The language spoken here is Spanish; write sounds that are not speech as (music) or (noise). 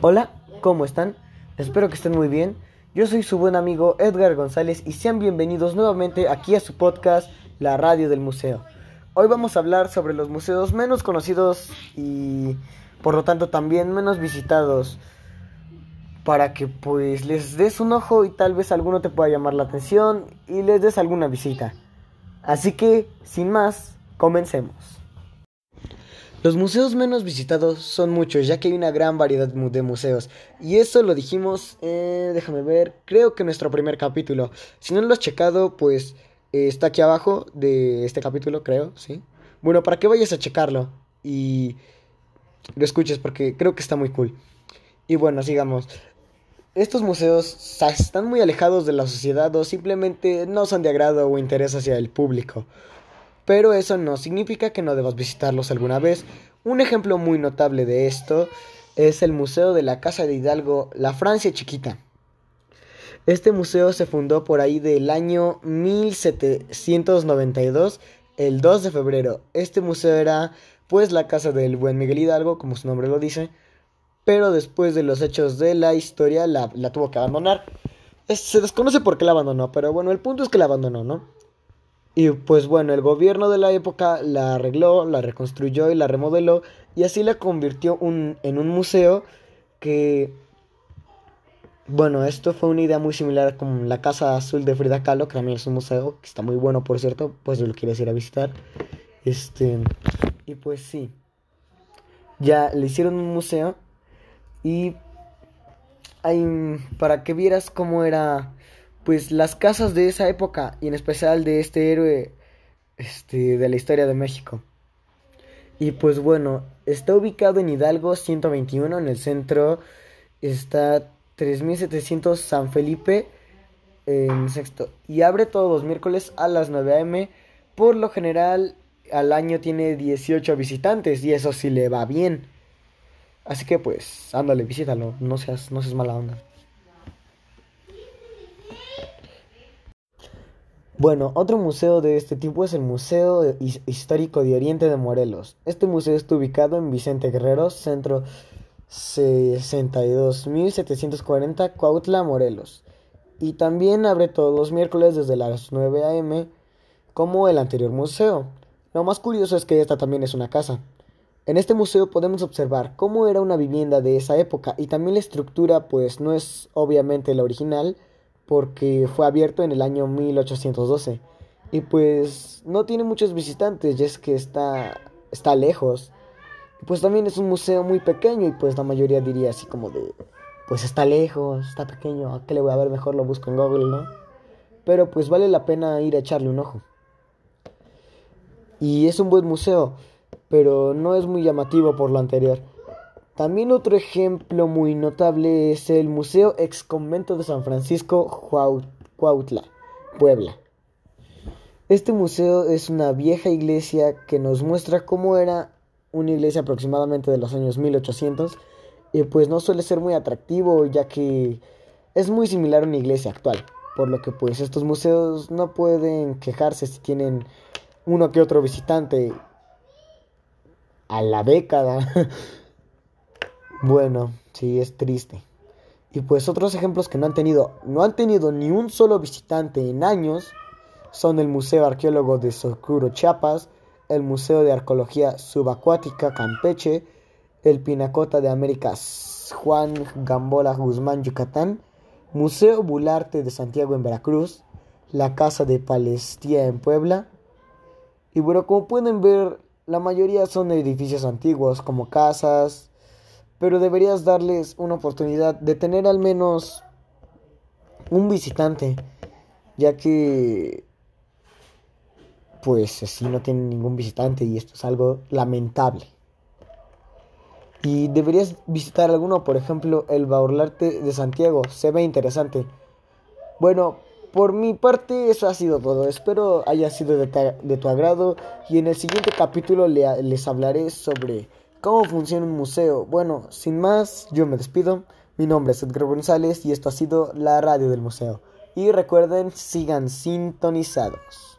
Hola, ¿cómo están? Espero que estén muy bien. Yo soy su buen amigo Edgar González y sean bienvenidos nuevamente aquí a su podcast La Radio del Museo. Hoy vamos a hablar sobre los museos menos conocidos y por lo tanto también menos visitados para que pues les des un ojo y tal vez alguno te pueda llamar la atención y les des alguna visita. Así que, sin más, comencemos. Los museos menos visitados son muchos, ya que hay una gran variedad de museos. Y eso lo dijimos, eh, déjame ver, creo que nuestro primer capítulo. Si no lo has checado, pues eh, está aquí abajo de este capítulo, creo, ¿sí? Bueno, para que vayas a checarlo y lo escuches, porque creo que está muy cool. Y bueno, sigamos. Estos museos están muy alejados de la sociedad o simplemente no son de agrado o interés hacia el público pero eso no significa que no debas visitarlos alguna vez. Un ejemplo muy notable de esto es el Museo de la Casa de Hidalgo, la Francia Chiquita. Este museo se fundó por ahí del año 1792, el 2 de febrero. Este museo era pues la casa del buen Miguel Hidalgo, como su nombre lo dice, pero después de los hechos de la historia la, la tuvo que abandonar. Se desconoce por qué la abandonó, pero bueno, el punto es que la abandonó, ¿no? Y pues bueno, el gobierno de la época la arregló, la reconstruyó y la remodeló y así la convirtió en un museo que... Bueno, esto fue una idea muy similar con la Casa Azul de Frida Kahlo, que también es un museo, que está muy bueno por cierto, pues si lo quieres ir a visitar. Este... Y pues sí. Ya le hicieron un museo y... Hay, para que vieras cómo era pues las casas de esa época y en especial de este héroe este, de la historia de México. Y pues bueno, está ubicado en Hidalgo 121 en el centro, está 3700 San Felipe en sexto y abre todos los miércoles a las 9 am. Por lo general al año tiene 18 visitantes y eso sí le va bien. Así que pues, ándale, visítalo, no seas, no seas mala onda. Bueno, otro museo de este tipo es el Museo Histórico de Oriente de Morelos. Este museo está ubicado en Vicente Guerrero, centro 62.740 Cuautla, Morelos. Y también abre todos los miércoles desde las 9 a.m. como el anterior museo. Lo más curioso es que esta también es una casa. En este museo podemos observar cómo era una vivienda de esa época y también la estructura pues no es obviamente la original, porque fue abierto en el año 1812 y pues no tiene muchos visitantes ya es que está está lejos. Pues también es un museo muy pequeño y pues la mayoría diría así como de pues está lejos está pequeño a qué le voy a ver mejor lo busco en Google no pero pues vale la pena ir a echarle un ojo. Y es un buen museo pero no es muy llamativo por lo anterior también otro ejemplo muy notable es el Museo Ex Convento de San Francisco Cuautla, Puebla. Este museo es una vieja iglesia que nos muestra cómo era una iglesia aproximadamente de los años 1800 y pues no suele ser muy atractivo ya que es muy similar a una iglesia actual, por lo que pues estos museos no pueden quejarse si tienen uno que otro visitante a la década. (laughs) Bueno, sí, es triste. Y pues otros ejemplos que no han tenido, no han tenido ni un solo visitante en años son el Museo Arqueólogo de Socuro Chiapas, el Museo de Arqueología Subacuática Campeche, el Pinacota de Américas Juan Gambola Guzmán Yucatán, Museo Bularte de Santiago en Veracruz, la Casa de Palestina en Puebla. Y bueno, como pueden ver, la mayoría son edificios antiguos como casas, pero deberías darles una oportunidad de tener al menos un visitante, ya que pues así no tienen ningún visitante y esto es algo lamentable. Y deberías visitar alguno, por ejemplo, el Baurlarte de Santiago, se ve interesante. Bueno, por mi parte eso ha sido todo, espero haya sido de, tu agrado y en el siguiente capítulo les hablaré sobre ¿Cómo funciona un museo? Bueno, sin más, yo me despido. Mi nombre es Edgar González y esto ha sido la radio del museo. Y recuerden, sigan sintonizados.